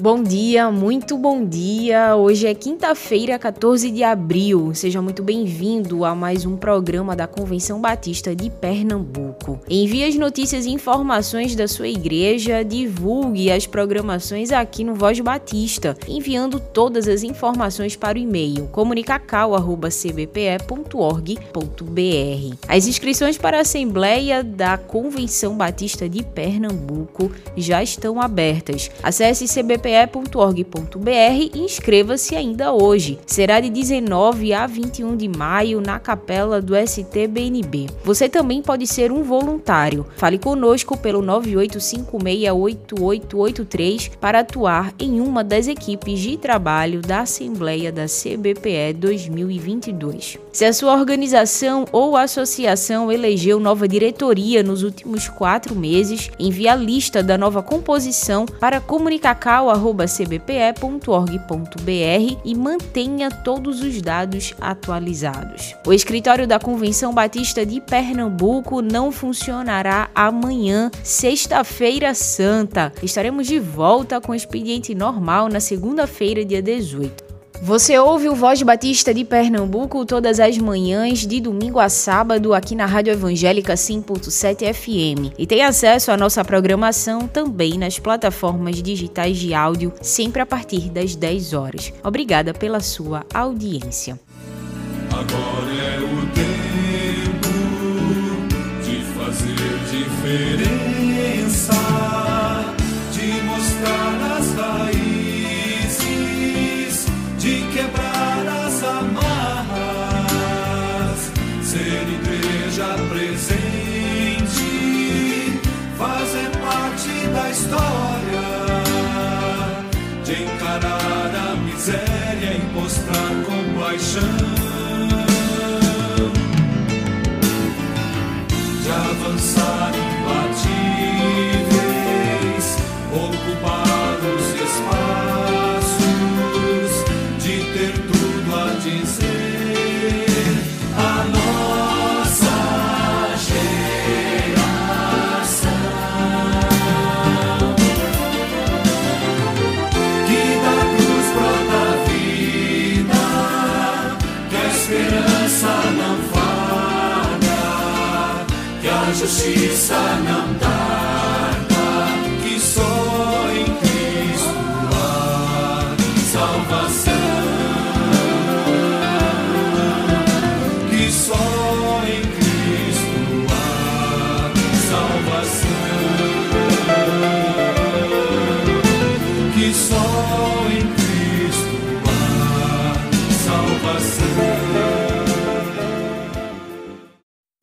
Bom dia, muito bom dia. Hoje é quinta-feira, 14 de abril. Seja muito bem-vindo a mais um programa da Convenção Batista de Pernambuco. Envie as notícias e informações da sua igreja, divulgue as programações aqui no Voz Batista, enviando todas as informações para o e-mail comunicacau@cbpe.org.br. As inscrições para a Assembleia da Convenção Batista de Pernambuco já estão abertas. Acesse cbpe cpe.org.br e inscreva-se ainda hoje. Será de 19 a 21 de maio na capela do STBNB. Você também pode ser um voluntário. Fale conosco pelo 98568883 para atuar em uma das equipes de trabalho da Assembleia da CBPE 2022. Se a sua organização ou associação elegeu nova diretoria nos últimos quatro meses, envie a lista da nova composição para comunicacau.com cbpe.org.br e mantenha todos os dados atualizados. O escritório da Convenção Batista de Pernambuco não funcionará amanhã, sexta-feira santa. Estaremos de volta com o expediente normal na segunda-feira, dia 18. Você ouve o Voz Batista de Pernambuco todas as manhãs, de domingo a sábado, aqui na Rádio Evangélica 100.7 FM. E tem acesso à nossa programação também nas plataformas digitais de áudio, sempre a partir das 10 horas. Obrigada pela sua audiência. Agora é o tempo de fazer diferença, compaixão, justiça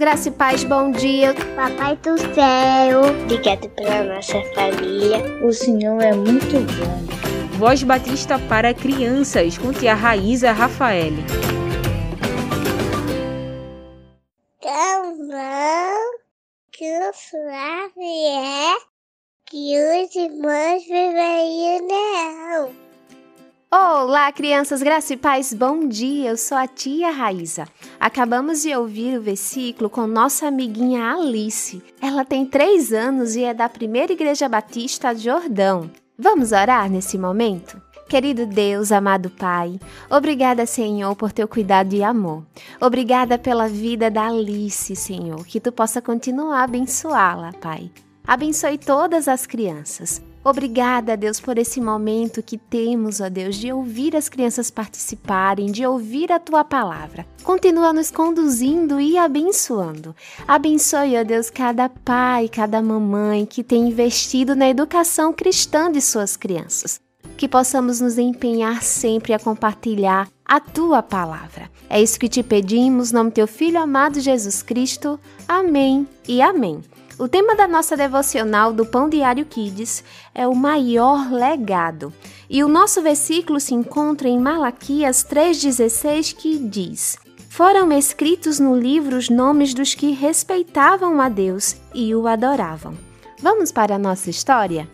Graça e paz, bom dia. Papai do céu, obrigado pela nossa família. O Senhor é muito bom. Voz Batista para crianças, com tia Raíza Rafael. Calma, que o suave é que os irmãos vivem não. Olá, crianças, graça e paz, bom dia. Eu sou a tia Raíza. Acabamos de ouvir o versículo com nossa amiguinha Alice. Ela tem três anos e é da Primeira Igreja Batista de Jordão. Vamos orar nesse momento? Querido Deus, amado Pai, obrigada, Senhor, por teu cuidado e amor. Obrigada pela vida da Alice, Senhor, que tu possa continuar a abençoá-la, Pai. Abençoe todas as crianças. Obrigada, Deus, por esse momento que temos, ó Deus, de ouvir as crianças participarem, de ouvir a tua palavra. Continua nos conduzindo e abençoando. Abençoe, ó Deus, cada pai, cada mamãe que tem investido na educação cristã de suas crianças. Que possamos nos empenhar sempre a compartilhar a tua palavra. É isso que te pedimos, no nome teu filho amado Jesus Cristo. Amém e amém. O tema da nossa devocional do Pão Diário Kids é o maior legado. E o nosso versículo se encontra em Malaquias 3,16 que diz: Foram escritos no livro os nomes dos que respeitavam a Deus e o adoravam. Vamos para a nossa história?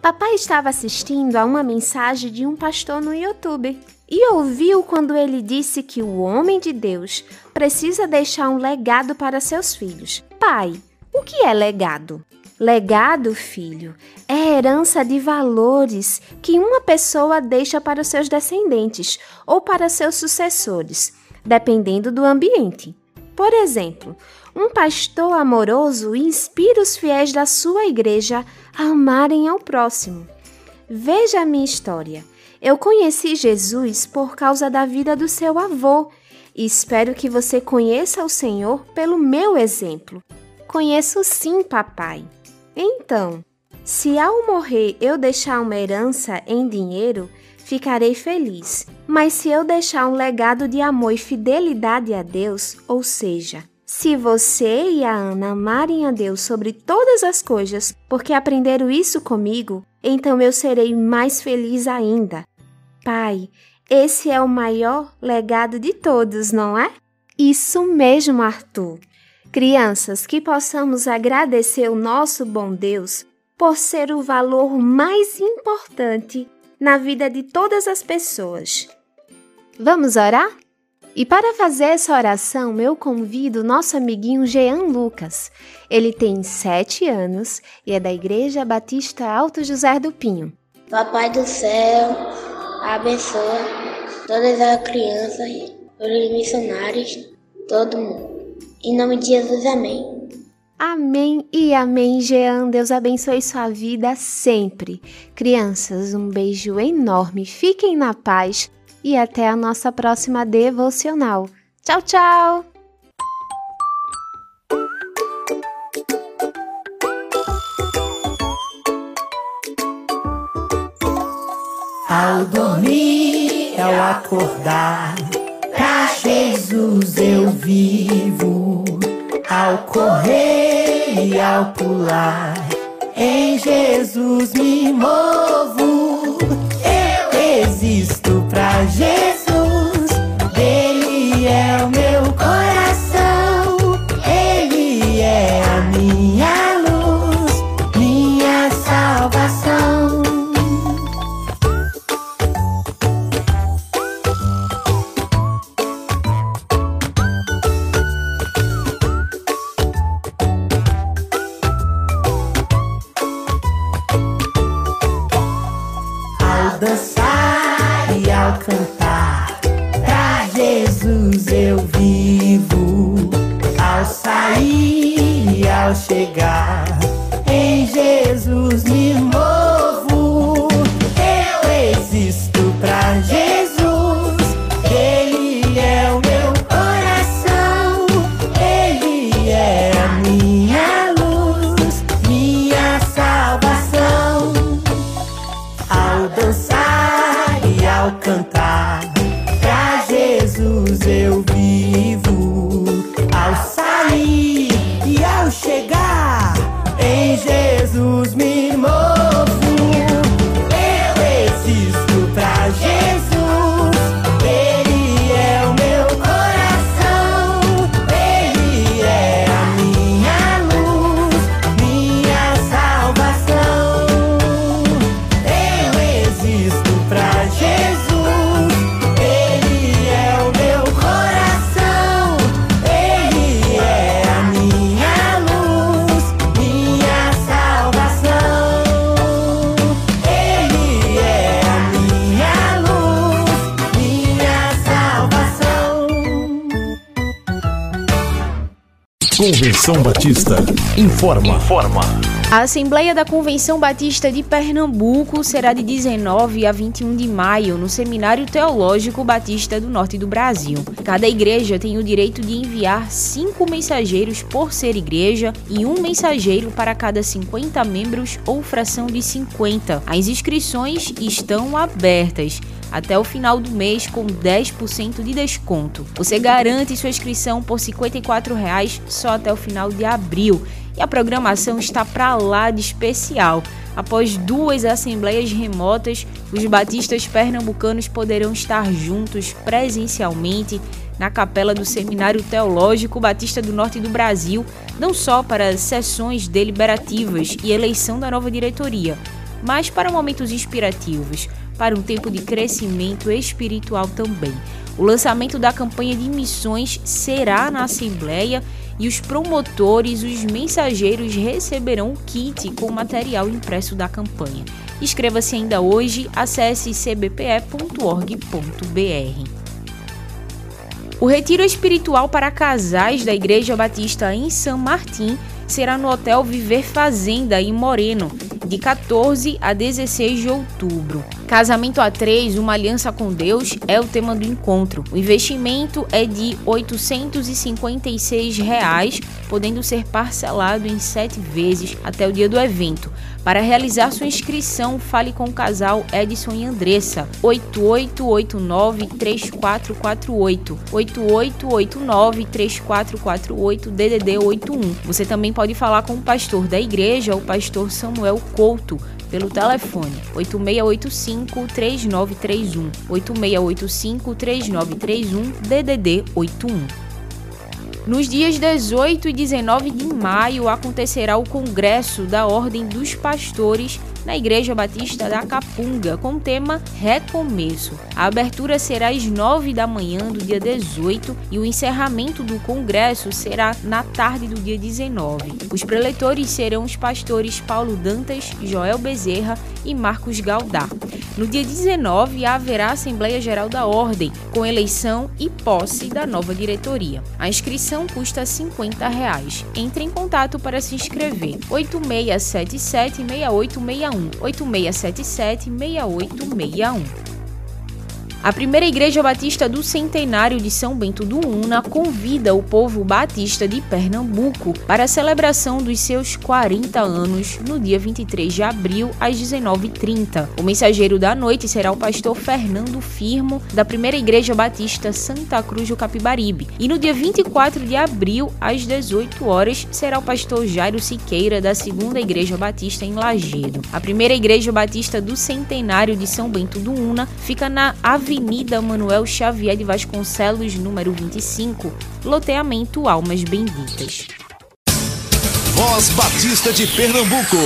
Papai estava assistindo a uma mensagem de um pastor no YouTube e ouviu quando ele disse que o homem de Deus precisa deixar um legado para seus filhos. Pai, o que é legado? Legado, filho, é herança de valores que uma pessoa deixa para os seus descendentes ou para seus sucessores, dependendo do ambiente. Por exemplo, um pastor amoroso inspira os fiéis da sua igreja a amarem ao próximo. Veja a minha história. Eu conheci Jesus por causa da vida do seu avô e espero que você conheça o Senhor pelo meu exemplo. Conheço sim, papai. Então, se ao morrer eu deixar uma herança em dinheiro, ficarei feliz. Mas se eu deixar um legado de amor e fidelidade a Deus, ou seja, se você e a Ana amarem a Deus sobre todas as coisas, porque aprenderam isso comigo, então eu serei mais feliz ainda. Pai, esse é o maior legado de todos, não é? Isso mesmo, Arthur. Crianças, que possamos agradecer o nosso bom Deus por ser o valor mais importante na vida de todas as pessoas. Vamos orar? E para fazer essa oração, eu convido nosso amiguinho Jean Lucas. Ele tem sete anos e é da Igreja Batista Alto José do Pinho. Papai do céu, abençoa todas as crianças, os missionários, todo mundo. Em nome de Jesus, amém. Amém e amém, Jean. Deus abençoe sua vida sempre. Crianças, um beijo enorme. Fiquem na paz e até a nossa próxima devocional. Tchau, tchau! Ao dormir, ao acordar, Jesus eu vivo. Ao correr e ao pular, em Jesus me movo. Eu existo pra Jesus, Convenção Batista informa. Informa. A Assembleia da Convenção Batista de Pernambuco será de 19 a 21 de maio no Seminário Teológico Batista do Norte do Brasil. Cada igreja tem o direito de enviar cinco mensageiros por ser igreja e um mensageiro para cada 50 membros ou fração de 50. As inscrições estão abertas até o final do mês com 10% de desconto. Você garante sua inscrição por 54 reais só até o final de abril. E a programação está para lá de especial. Após duas assembleias remotas, os batistas pernambucanos poderão estar juntos presencialmente na capela do Seminário Teológico Batista do Norte do Brasil não só para sessões deliberativas e eleição da nova diretoria, mas para momentos inspirativos, para um tempo de crescimento espiritual também. O lançamento da campanha de missões será na Assembleia e os promotores, os mensageiros receberão o kit com material impresso da campanha. Inscreva-se ainda hoje, acesse cbpe.org.br. O retiro espiritual para casais da Igreja Batista em São Martim será no Hotel Viver Fazenda, em Moreno, de 14 a 16 de outubro. Casamento a três, uma aliança com Deus, é o tema do encontro. O investimento é de 856 reais, podendo ser parcelado em sete vezes até o dia do evento. Para realizar sua inscrição, fale com o casal Edson e Andressa, 8889-3448, 8889-3448, DDD 81. Você também pode falar com o pastor da igreja, o pastor Samuel Couto, pelo telefone 8685-3931, 8685-3931, DDD 81. Nos dias 18 e 19 de maio acontecerá o Congresso da Ordem dos Pastores na Igreja Batista da Capunga, com o tema Recomeço. A abertura será às 9 da manhã do dia 18 e o encerramento do congresso será na tarde do dia 19. Os preletores serão os pastores Paulo Dantas, Joel Bezerra e Marcos Galdá. No dia 19 haverá Assembleia Geral da Ordem, com eleição e posse da nova diretoria. A inscrição custa 50 reais. Entre em contato para se inscrever. 8677 6861 8677 6861. A primeira Igreja Batista do Centenário de São Bento do Una convida o povo batista de Pernambuco para a celebração dos seus 40 anos no dia 23 de abril às 19h30. O mensageiro da noite será o pastor Fernando Firmo, da primeira Igreja Batista Santa Cruz do Capibaribe. E no dia 24 de abril às 18 horas será o pastor Jairo Siqueira, da segunda Igreja Batista em Lagedo. A primeira Igreja Batista do Centenário de São Bento do Una fica na Avenida Avenida Manuel Xavier de Vasconcelos, número 25, loteamento Almas Benditas. Voz Batista de Pernambuco,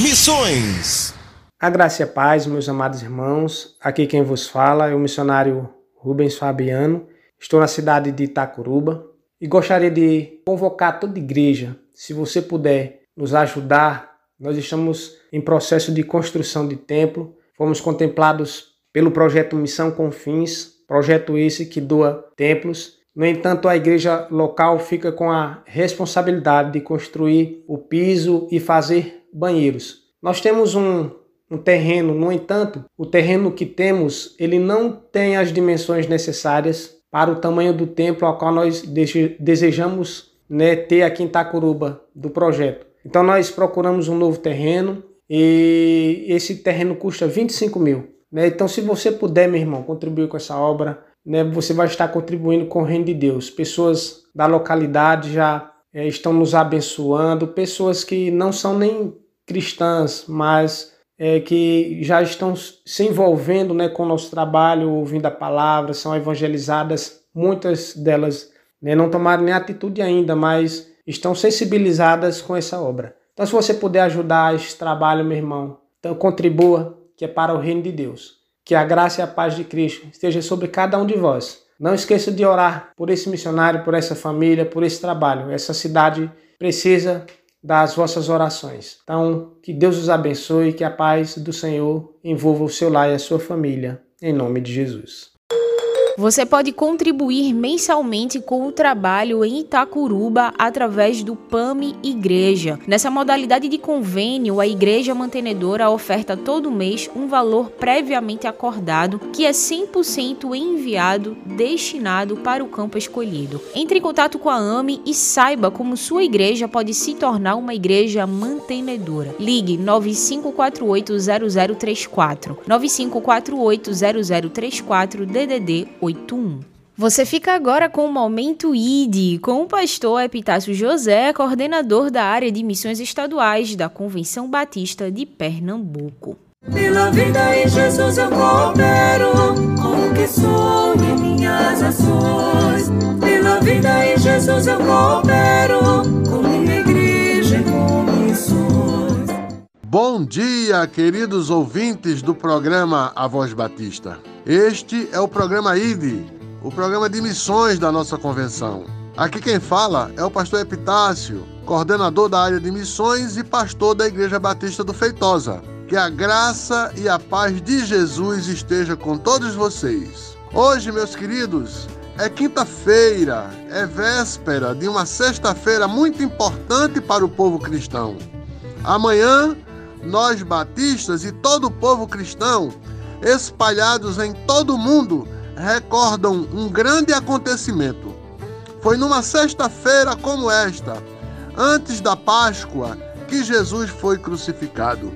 Missões. A graça e a paz, meus amados irmãos. Aqui quem vos fala é o missionário Rubens Fabiano. Estou na cidade de Itacuruba e gostaria de convocar toda a igreja, se você puder nos ajudar. Nós estamos em processo de construção de templo. Fomos contemplados pelo projeto Missão com Fins, projeto esse que doa templos. No entanto, a igreja local fica com a responsabilidade de construir o piso e fazer banheiros. Nós temos um, um terreno, no entanto, o terreno que temos, ele não tem as dimensões necessárias para o tamanho do templo ao qual nós desejamos né, ter aqui em Itacuruba do projeto. Então nós procuramos um novo terreno e esse terreno custa 25 mil. Né? Então, se você puder, meu irmão, contribuir com essa obra, né, você vai estar contribuindo com o reino de Deus. Pessoas da localidade já é, estão nos abençoando, pessoas que não são nem cristãs, mas é, que já estão se envolvendo né, com o nosso trabalho, ouvindo a palavra, são evangelizadas, muitas delas né, não tomaram nem atitude ainda, mas estão sensibilizadas com essa obra. Então, se você puder ajudar esse trabalho, meu irmão, então contribua, que é para o reino de Deus. Que a graça e a paz de Cristo esteja sobre cada um de vós. Não esqueça de orar por esse missionário, por essa família, por esse trabalho. Essa cidade precisa das vossas orações. Então, que Deus os abençoe, que a paz do Senhor envolva o seu lar e a sua família. Em nome de Jesus. Você pode contribuir mensalmente com o trabalho em Itacuruba através do PAMI Igreja. Nessa modalidade de convênio, a igreja mantenedora oferta todo mês um valor previamente acordado que é 100% enviado destinado para o campo escolhido. Entre em contato com a AMI e saiba como sua igreja pode se tornar uma igreja mantenedora. Ligue 95480034 95480034 DDD 8 81. Você fica agora com o Momento ID, com o pastor Epitácio José, coordenador da área de missões estaduais da Convenção Batista de Pernambuco. Pela vida em Jesus eu coopero com o que sou em minhas ações. Pela vida em Jesus eu coopero com minha Bom dia, queridos ouvintes do programa A Voz Batista. Este é o programa ID, o programa de missões da nossa convenção. Aqui quem fala é o pastor Epitácio, coordenador da área de missões e pastor da Igreja Batista do Feitosa. Que a graça e a paz de Jesus esteja com todos vocês. Hoje, meus queridos, é quinta-feira, é véspera de uma sexta-feira muito importante para o povo cristão. Amanhã, nós batistas e todo o povo cristão, espalhados em todo o mundo, recordam um grande acontecimento. Foi numa sexta-feira como esta, antes da Páscoa, que Jesus foi crucificado.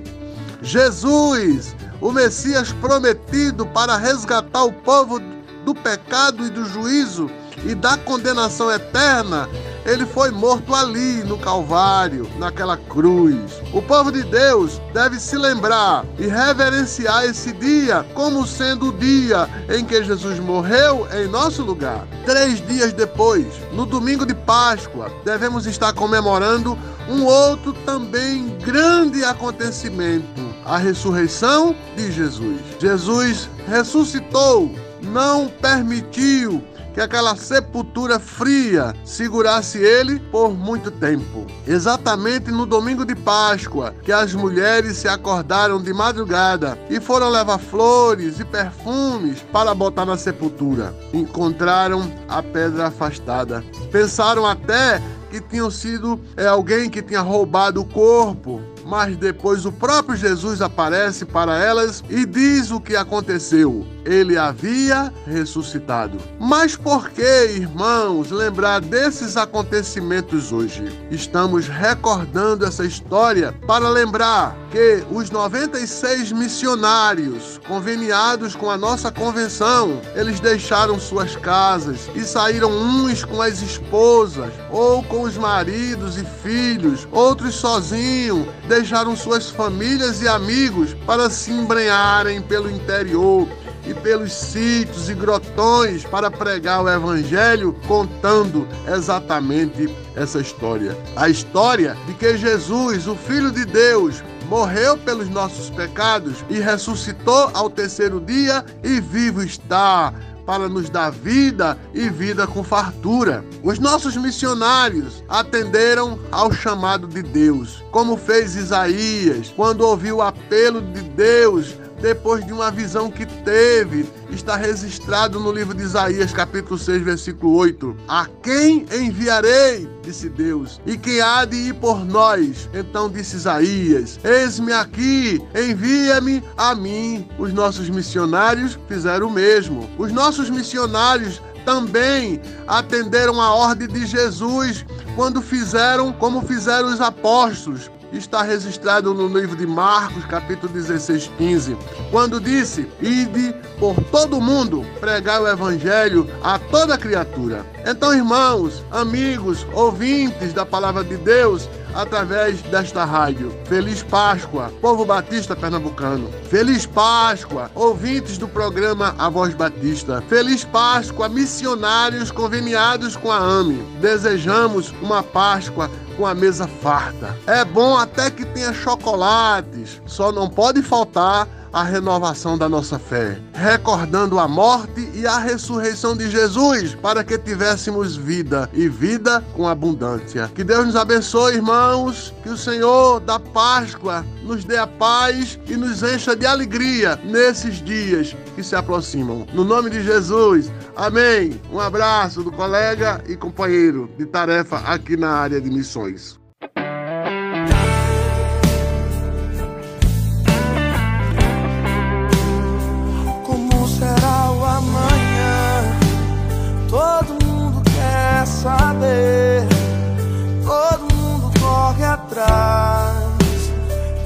Jesus, o Messias prometido para resgatar o povo do pecado e do juízo e da condenação eterna, ele foi morto ali no Calvário, naquela cruz. O povo de Deus deve se lembrar e reverenciar esse dia como sendo o dia em que Jesus morreu em nosso lugar. Três dias depois, no domingo de Páscoa, devemos estar comemorando um outro também grande acontecimento: a ressurreição de Jesus. Jesus ressuscitou, não permitiu que aquela sepultura fria segurasse ele por muito tempo. Exatamente no domingo de Páscoa, que as mulheres se acordaram de madrugada e foram levar flores e perfumes para botar na sepultura. Encontraram a pedra afastada. Pensaram até que tinham sido é, alguém que tinha roubado o corpo, mas depois o próprio Jesus aparece para elas e diz o que aconteceu. Ele havia ressuscitado. Mas por que, irmãos, lembrar desses acontecimentos hoje? Estamos recordando essa história para lembrar que os 96 missionários conveniados com a nossa convenção, eles deixaram suas casas e saíram uns com as esposas ou com os maridos e filhos, outros sozinhos, deixaram suas famílias e amigos para se embrenharem pelo interior e pelos sítios e grotões para pregar o Evangelho, contando exatamente essa história. A história de que Jesus, o Filho de Deus, morreu pelos nossos pecados e ressuscitou ao terceiro dia e vivo está para nos dar vida e vida com fartura. Os nossos missionários atenderam ao chamado de Deus, como fez Isaías quando ouviu o apelo de Deus depois de uma visão que teve, está registrado no livro de Isaías, capítulo 6, versículo 8. A quem enviarei? disse Deus. E quem há de ir por nós? Então disse Isaías: Eis-me aqui, envia-me a mim. Os nossos missionários fizeram o mesmo. Os nossos missionários também atenderam a ordem de Jesus quando fizeram como fizeram os apóstolos está registrado no livro de Marcos, capítulo 16, 15, quando disse: Ide por todo mundo pregar o evangelho a toda criatura. Então, irmãos, amigos, ouvintes da palavra de Deus, através desta rádio. Feliz Páscoa, povo batista pernambucano. Feliz Páscoa, ouvintes do programa A Voz Batista. Feliz Páscoa, missionários conveniados com a AME. Desejamos uma Páscoa com a mesa farta. É bom até que tenha chocolates, só não pode faltar a renovação da nossa fé, recordando a morte e a ressurreição de Jesus para que tivéssemos vida e vida com abundância. Que Deus nos abençoe, irmãos, que o Senhor da Páscoa nos dê a paz e nos encha de alegria nesses dias que se aproximam. No nome de Jesus, amém. Um abraço do colega e companheiro de tarefa aqui na área de missões. Saber. Todo mundo corre atrás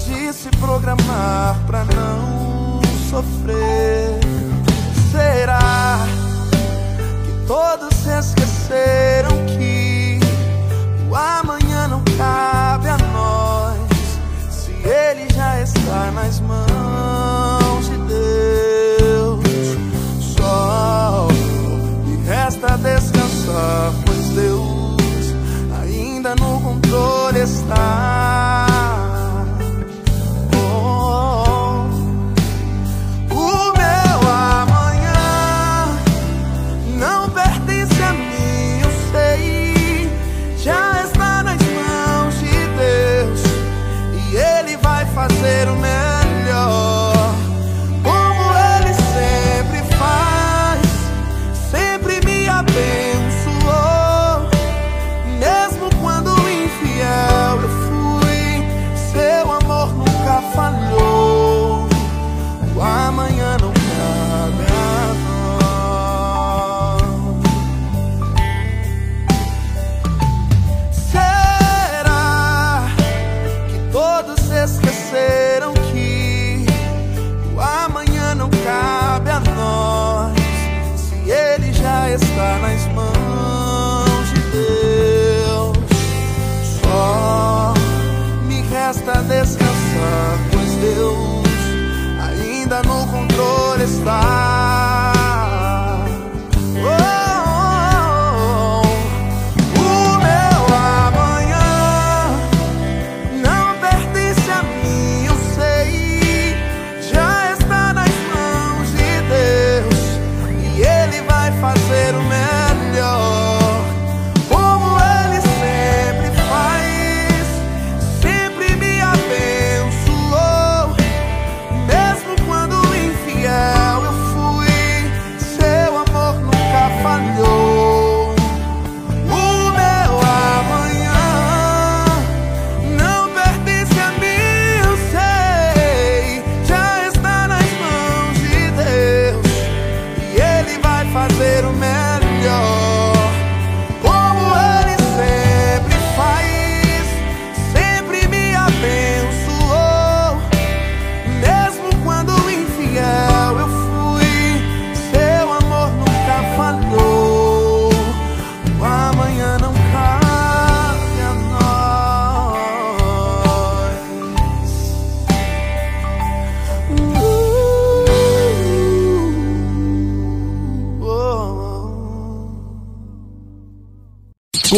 de se programar pra não sofrer. Será que todos se esqueceram que o amanhã não cabe a nós? Se ele já está nas mãos de Deus, só me resta descansar ainda no controle está.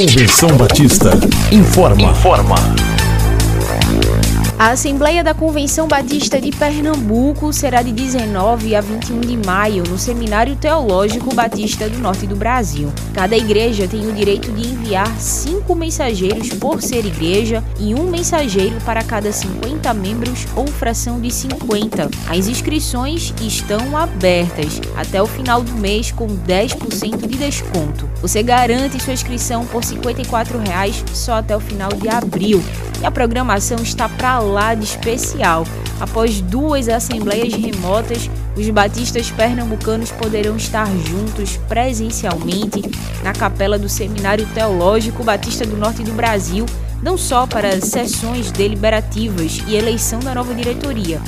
Convenção Batista informa. Informa. A Assembleia da Convenção Batista de Pernambuco será de 19 a 21 de maio no Seminário Teológico Batista do Norte do Brasil. Cada igreja tem o direito de enviar cinco mensageiros por ser igreja e um mensageiro para cada 50 membros ou fração de 50. As inscrições estão abertas até o final do mês com 10% de desconto. Você garante sua inscrição por 54 reais só até o final de abril. E a programação está para lá de especial. Após duas assembleias remotas, os batistas pernambucanos poderão estar juntos presencialmente na capela do Seminário Teológico Batista do Norte do Brasil, não só para sessões deliberativas e eleição da nova diretoria,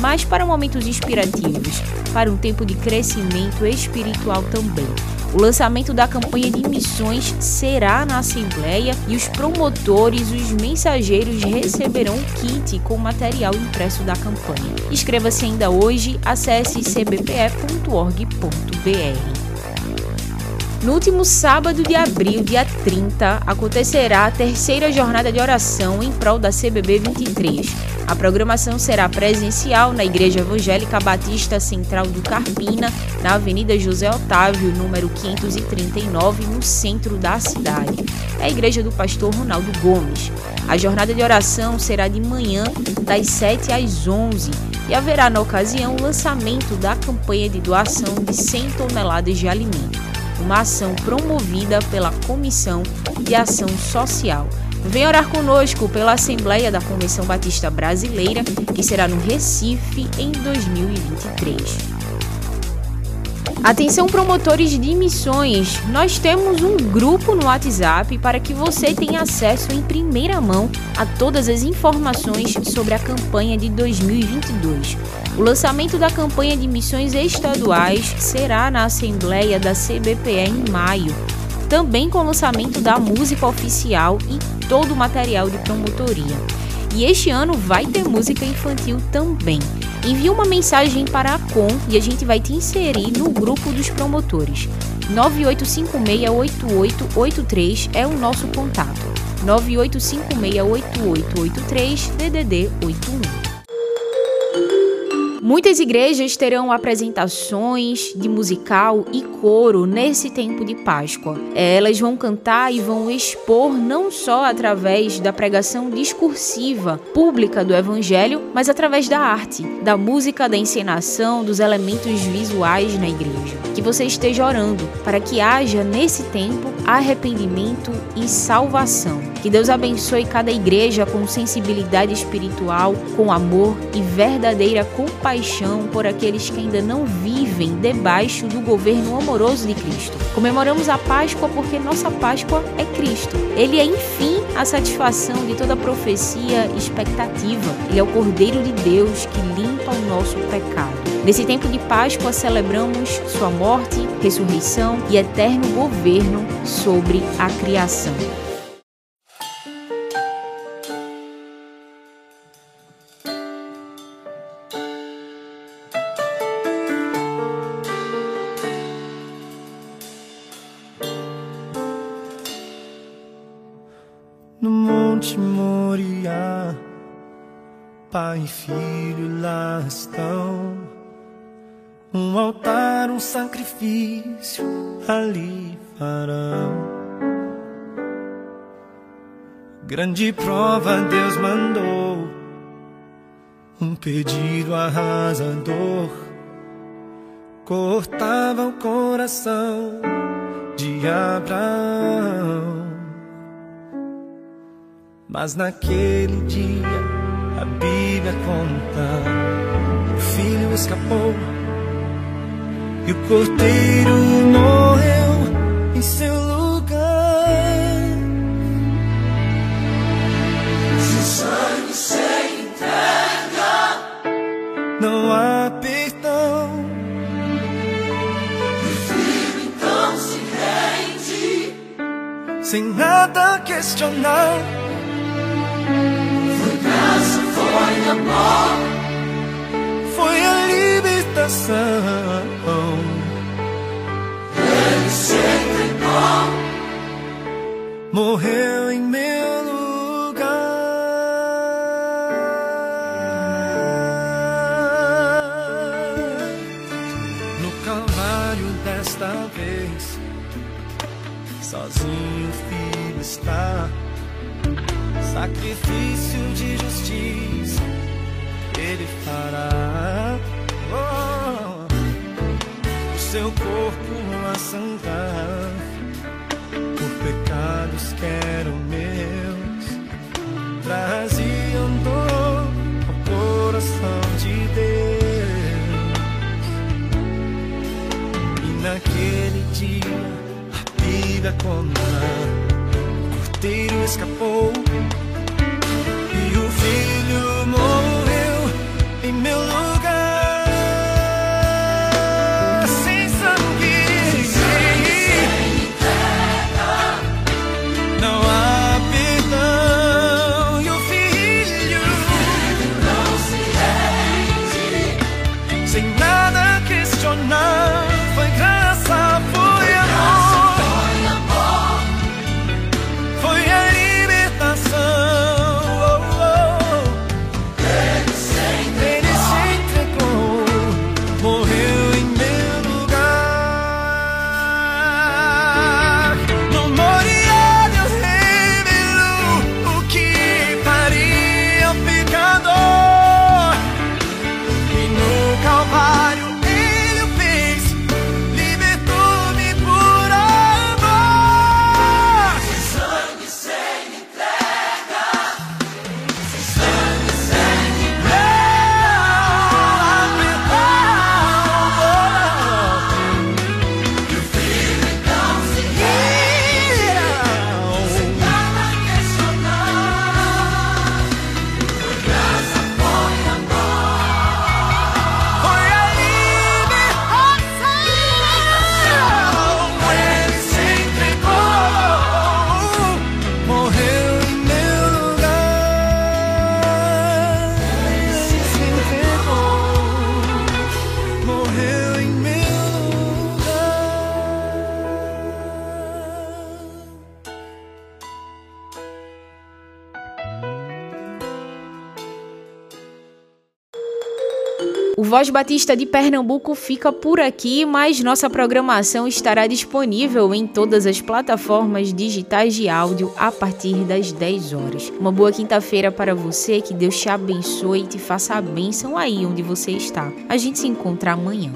mas para momentos inspirativos, para um tempo de crescimento espiritual também. O lançamento da campanha de missões será na Assembleia e os promotores, os mensageiros, receberão um kit com material impresso da campanha. Inscreva-se ainda hoje, acesse cbpe.org.br. No último sábado de abril, dia 30, acontecerá a terceira jornada de oração em prol da CBB 23. A programação será presencial na Igreja Evangélica Batista Central do Carpina, na Avenida José Otávio, número 539, no centro da cidade. É a igreja do pastor Ronaldo Gomes. A jornada de oração será de manhã, das 7 às 11, e haverá na ocasião o lançamento da campanha de doação de 100 toneladas de alimento uma ação promovida pela Comissão de Ação Social. Vem orar conosco pela Assembleia da Convenção Batista Brasileira, que será no Recife em 2023. Atenção promotores de missões, nós temos um grupo no WhatsApp para que você tenha acesso em primeira mão a todas as informações sobre a campanha de 2022. O lançamento da campanha de missões estaduais será na Assembleia da CBPE em maio, também com o lançamento da música oficial e todo o material de promotoria. E este ano vai ter música infantil também. Envie uma mensagem para a Com e a gente vai te inserir no grupo dos promotores. 98568883 é o nosso contato. 98568883 DDD 81. Muitas igrejas terão apresentações de musical e coro nesse tempo de Páscoa. Elas vão cantar e vão expor não só através da pregação discursiva pública do Evangelho, mas através da arte, da música, da encenação, dos elementos visuais na igreja. Que você esteja orando para que haja nesse tempo arrependimento e salvação. Que Deus abençoe cada igreja com sensibilidade espiritual, com amor e verdadeira compaixão por aqueles que ainda não vivem debaixo do governo amoroso de Cristo. Comemoramos a Páscoa porque nossa Páscoa é Cristo. Ele é, enfim, a satisfação de toda profecia e expectativa. Ele é o Cordeiro de Deus que limpa o nosso pecado. Nesse tempo de Páscoa, celebramos sua morte, ressurreição e eterno governo sobre a criação. Grande prova Deus mandou, um pedido arrasador, cortava o coração de Abraão. Mas naquele dia a Bíblia conta, o filho escapou e o cordeiro morreu em seu lugar. Sem nada questionar. Foi graça, foi amor. Foi a libertação. Ele se entregou. Morreu em meu Sacrifício de justiça ele fará. Oh, o seu corpo a sangrar por pecados que eram meus traziam dor ao coração de Deus. E naquele dia a Bíblia conta, o cordeiro escapou Voz Batista de Pernambuco fica por aqui, mas nossa programação estará disponível em todas as plataformas digitais de áudio a partir das 10 horas. Uma boa quinta-feira para você, que Deus te abençoe e te faça a bênção aí onde você está. A gente se encontra amanhã.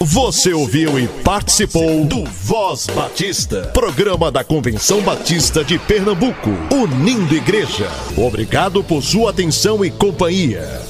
Você ouviu e participou do Voz Batista, programa da Convenção Batista de Pernambuco, unindo igreja. Obrigado por sua atenção e companhia.